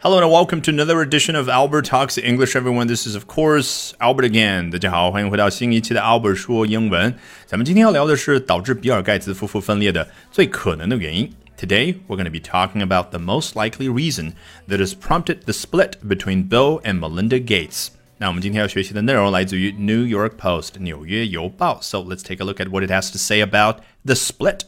Hello and welcome to another edition of Albert Talks English. Everyone, this is of course Albert again. 大家好，欢迎回到新一期的 Albert 说英文。咱们今天要聊的是导致比尔盖茨夫妇分裂的最可能的原因。Today, we're going to be talking about the most likely reason that has prompted the split between Bill and Melinda Gates. 那我们今天要学习的内容来自于 New York Post 纽约邮报。So let's take a look at what it has to say about the split.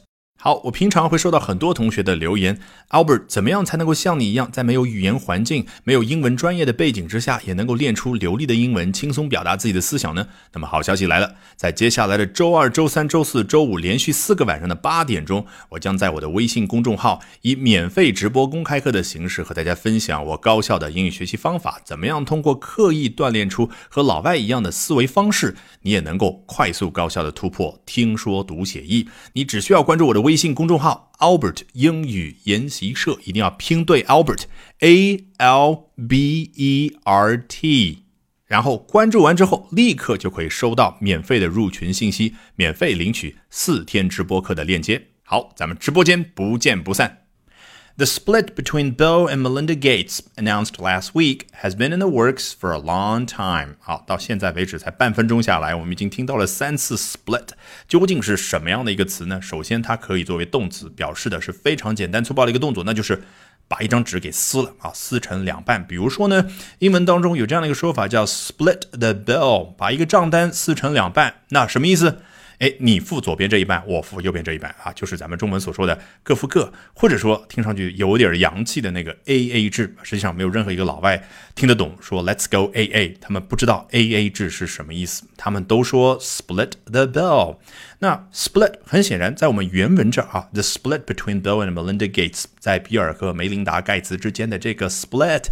好，我平常会收到很多同学的留言，Albert，怎么样才能够像你一样，在没有语言环境、没有英文专业的背景之下，也能够练出流利的英文，轻松表达自己的思想呢？那么好消息来了，在接下来的周二、周三、周四周五连续四个晚上的八点钟，我将在我的微信公众号以免费直播公开课的形式和大家分享我高效的英语学习方法，怎么样通过刻意锻炼出和老外一样的思维方式，你也能够快速高效的突破听说读写译。你只需要关注我的微。微信公众号 Albert 英语研习社一定要拼对 Albert A L B E R T，然后关注完之后，立刻就可以收到免费的入群信息，免费领取四天直播课的链接。好，咱们直播间不见不散。The split between Bill and Melinda Gates, announced last week, has been in the works for a long time. 好，到现在为止才半分钟下来，我们已经听到了三次 split，究竟是什么样的一个词呢？首先，它可以作为动词，表示的是非常简单粗暴的一个动作，那就是把一张纸给撕了啊，撕成两半。比如说呢，英文当中有这样的一个说法叫 split the bill，把一个账单撕成两半，那什么意思？哎，你付左边这一半，我付右边这一半啊，就是咱们中文所说的各付各，或者说听上去有点洋气的那个 A A 制。实际上没有任何一个老外听得懂说 Let's go A A，他们不知道 A A 制是什么意思，他们都说 Split the bill。那 Split 很显然在我们原文这儿啊，The split between Bill and Melinda Gates，在比尔和梅琳达盖茨之间的这个 split。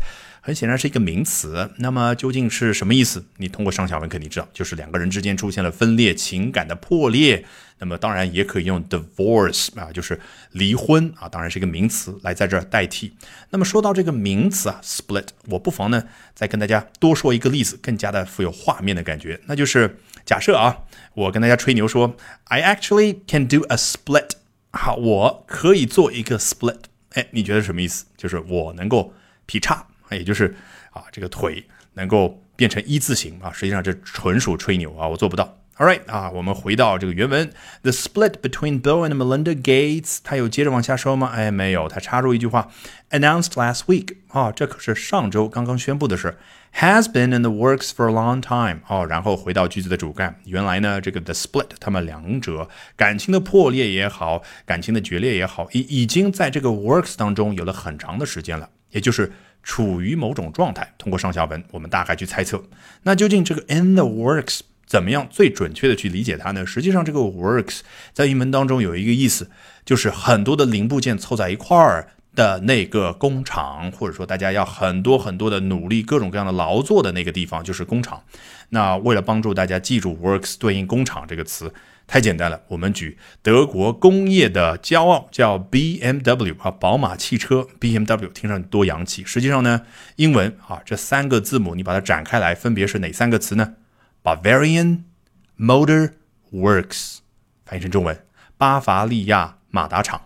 很显然是一个名词，那么究竟是什么意思？你通过上下文肯定知道，就是两个人之间出现了分裂，情感的破裂。那么当然也可以用 divorce 啊，就是离婚啊，当然是一个名词来在这儿代替。那么说到这个名词啊，split，我不妨呢再跟大家多说一个例子，更加的富有画面的感觉。那就是假设啊，我跟大家吹牛说，I actually can do a split，好，我可以做一个 split。哎，你觉得什么意思？就是我能够劈叉。也就是啊，这个腿能够变成一字形啊，实际上这纯属吹牛啊，我做不到。All right 啊，我们回到这个原文，The split between Bill and Melinda Gates，他有接着往下说吗？哎，没有，他插入一句话，announced last week 啊，这可是上周刚刚宣布的事，has been in the works for a long time 哦，然后回到句子的主干，原来呢，这个 the split，他们两者感情的破裂也好，感情的决裂也好，已已经在这个 works 当中有了很长的时间了，也就是。处于某种状态，通过上下文，我们大概去猜测，那究竟这个 in the works 怎么样最准确的去理解它呢？实际上，这个 works 在英文当中有一个意思，就是很多的零部件凑在一块儿的那个工厂，或者说大家要很多很多的努力，各种各样的劳作的那个地方，就是工厂。那为了帮助大家记住 works 对应工厂这个词。太简单了，我们举德国工业的骄傲，叫 BMW 啊，宝马汽车 BMW，听上去多洋气。实际上呢，英文啊这三个字母你把它展开来，分别是哪三个词呢？Bavarian Motor Works，翻译成中文，巴伐利亚马达厂。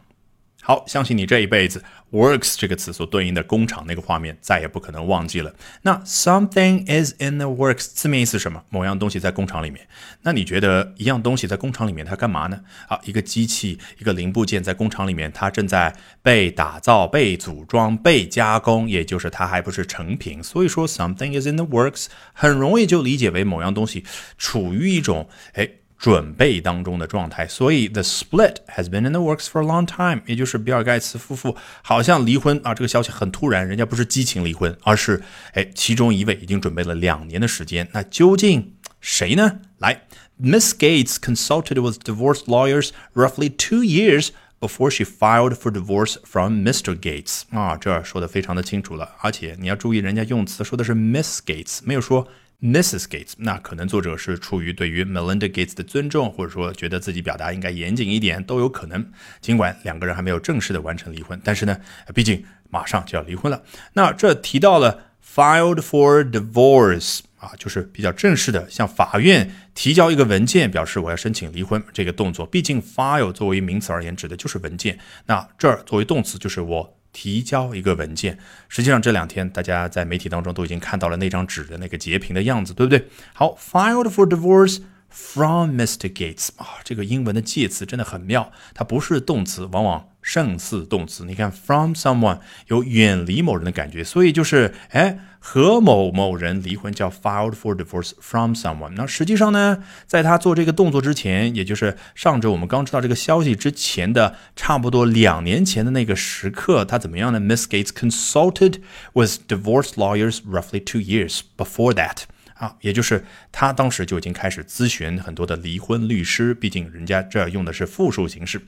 好，相信你这一辈子。Works 这个词所对应的工厂那个画面再也不可能忘记了。那 something is in the works 字面意思是什么？某样东西在工厂里面。那你觉得一样东西在工厂里面它干嘛呢？啊，一个机器，一个零部件在工厂里面，它正在被打造、被组装、被加工，也就是它还不是成品。所以说 something is in the works 很容易就理解为某样东西处于一种哎。准备当中的状态，所以 the split has been in the works for a long time，也就是比尔盖茨夫妇好像离婚啊，这个消息很突然，人家不是激情离婚，而是哎，其中一位已经准备了两年的时间，那究竟谁呢？来，Miss Gates consulted with divorce lawyers roughly two years before she filed for divorce from Mr. Gates 啊，这说的非常的清楚了，而且你要注意，人家用词说的是 Miss Gates，没有说。Mrs. Gates，那可能作者是出于对于 Melinda Gates 的尊重，或者说觉得自己表达应该严谨一点，都有可能。尽管两个人还没有正式的完成离婚，但是呢，毕竟马上就要离婚了。那这提到了 filed for divorce 啊，就是比较正式的向法院提交一个文件，表示我要申请离婚这个动作。毕竟 file 作为名词而言，指的就是文件。那这儿作为动词，就是我。提交一个文件。实际上这两天大家在媒体当中都已经看到了那张纸的那个截屏的样子，对不对？好，filed for divorce from Mr. Gates 啊，这个英文的介词真的很妙，它不是动词，往往。胜似动词，你看，from someone 有远离某人的感觉，所以就是哎和某某人离婚叫 filed for divorce from someone。那实际上呢，在他做这个动作之前，也就是上周我们刚知道这个消息之前的差不多两年前的那个时刻，他怎么样呢？Miss Gates consulted with divorce lawyers roughly two years before that。啊，也就是他当时就已经开始咨询很多的离婚律师，毕竟人家这用的是复数形式。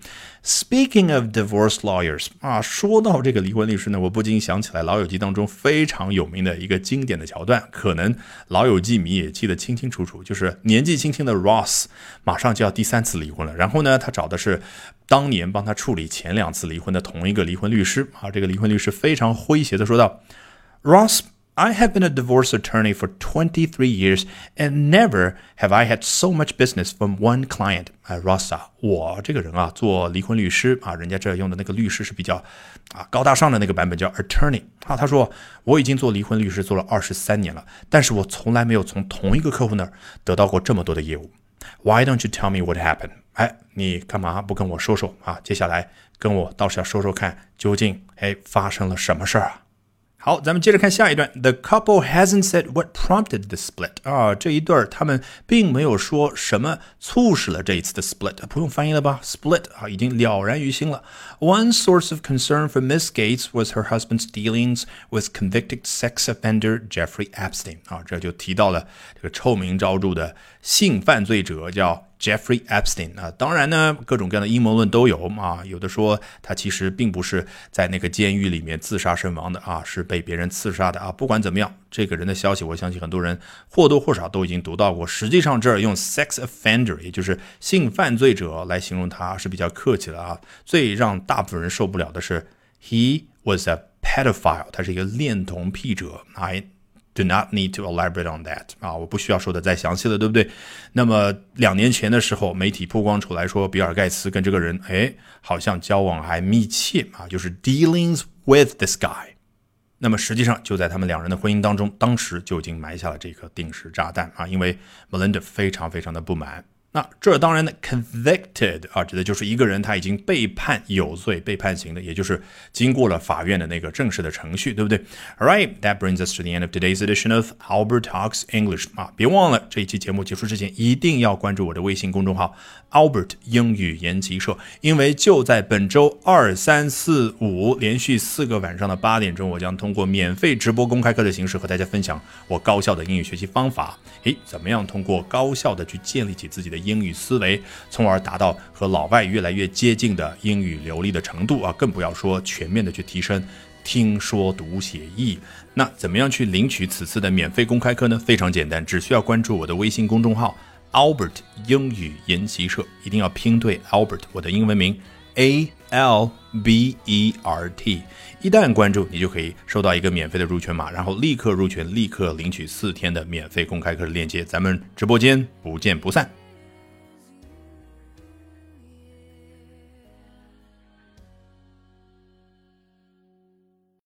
Speaking of divorce lawyers，啊，说到这个离婚律师呢，我不禁想起来《老友记》当中非常有名的一个经典的桥段，可能老友记迷也记得清清楚楚，就是年纪轻轻的 Ross 马上就要第三次离婚了，然后呢，他找的是当年帮他处理前两次离婚的同一个离婚律师。啊，这个离婚律师非常诙谐的说道：“Ross。” I have been a divorce attorney for 23 years, and never have I had so much business from one client. 哎，Rosa，我这个人啊，做离婚律师啊，人家这用的那个律师是比较啊高大上的那个版本，叫 attorney 啊。他说我已经做离婚律师做了二十三年了，但是我从来没有从同一个客户那儿得到过这么多的业务。Why don't you tell me what happened？哎，你干嘛不跟我说说啊？接下来跟我倒是要说说看，究竟哎发生了什么事儿啊？好，咱们接着看下一段。The couple hasn't said what prompted the split 啊，这一对儿他们并没有说什么促使了这一次的 split，不用翻译了吧？split 啊，已经了然于心了。One source of concern for Miss Gates was her husband's dealings with convicted sex offender Jeffrey Epstein 啊，这就提到了这个臭名昭着的性犯罪者叫。 Jeffrey Epstein 啊，当然呢，各种各样的阴谋论都有啊。有的说他其实并不是在那个监狱里面自杀身亡的啊，是被别人刺杀的啊。不管怎么样，这个人的消息，我相信很多人或多或少都已经读到过。实际上这儿用 sex offender，也就是性犯罪者来形容他是比较客气的啊。最让大部分人受不了的是，he was a pedophile，他是一个恋童癖者。I Do not need to elaborate on that 啊，我不需要说的再详细了，对不对？那么两年前的时候，媒体曝光出来说，比尔盖茨跟这个人，哎，好像交往还密切啊，就是 dealings with this guy。那么实际上就在他们两人的婚姻当中，当时就已经埋下了这颗定时炸弹啊，因为 Melinda 非常非常的不满。那这当然呢，convicted 啊，指的就是一个人他已经被判有罪、被判刑的，也就是经过了法院的那个正式的程序，对不对？All right, that brings us to the end of today's edition of Albert Talks English 啊，别忘了这一期节目结束之前一定要关注我的微信公众号 Albert 英语研习社，因为就在本周二、三、四、五连续四个晚上的八点钟，我将通过免费直播公开课的形式和大家分享我高效的英语学习方法。诶，怎么样通过高效的去建立起自己的英语思维，从而达到和老外越来越接近的英语流利的程度啊！更不要说全面的去提升听说读写译。那怎么样去领取此次的免费公开课呢？非常简单，只需要关注我的微信公众号 Albert 英语研习社，一定要拼对 Albert 我的英文名 A L B E R T。一旦关注，你就可以收到一个免费的入群码，然后立刻入群，立刻领取四天的免费公开课的链接。咱们直播间不见不散。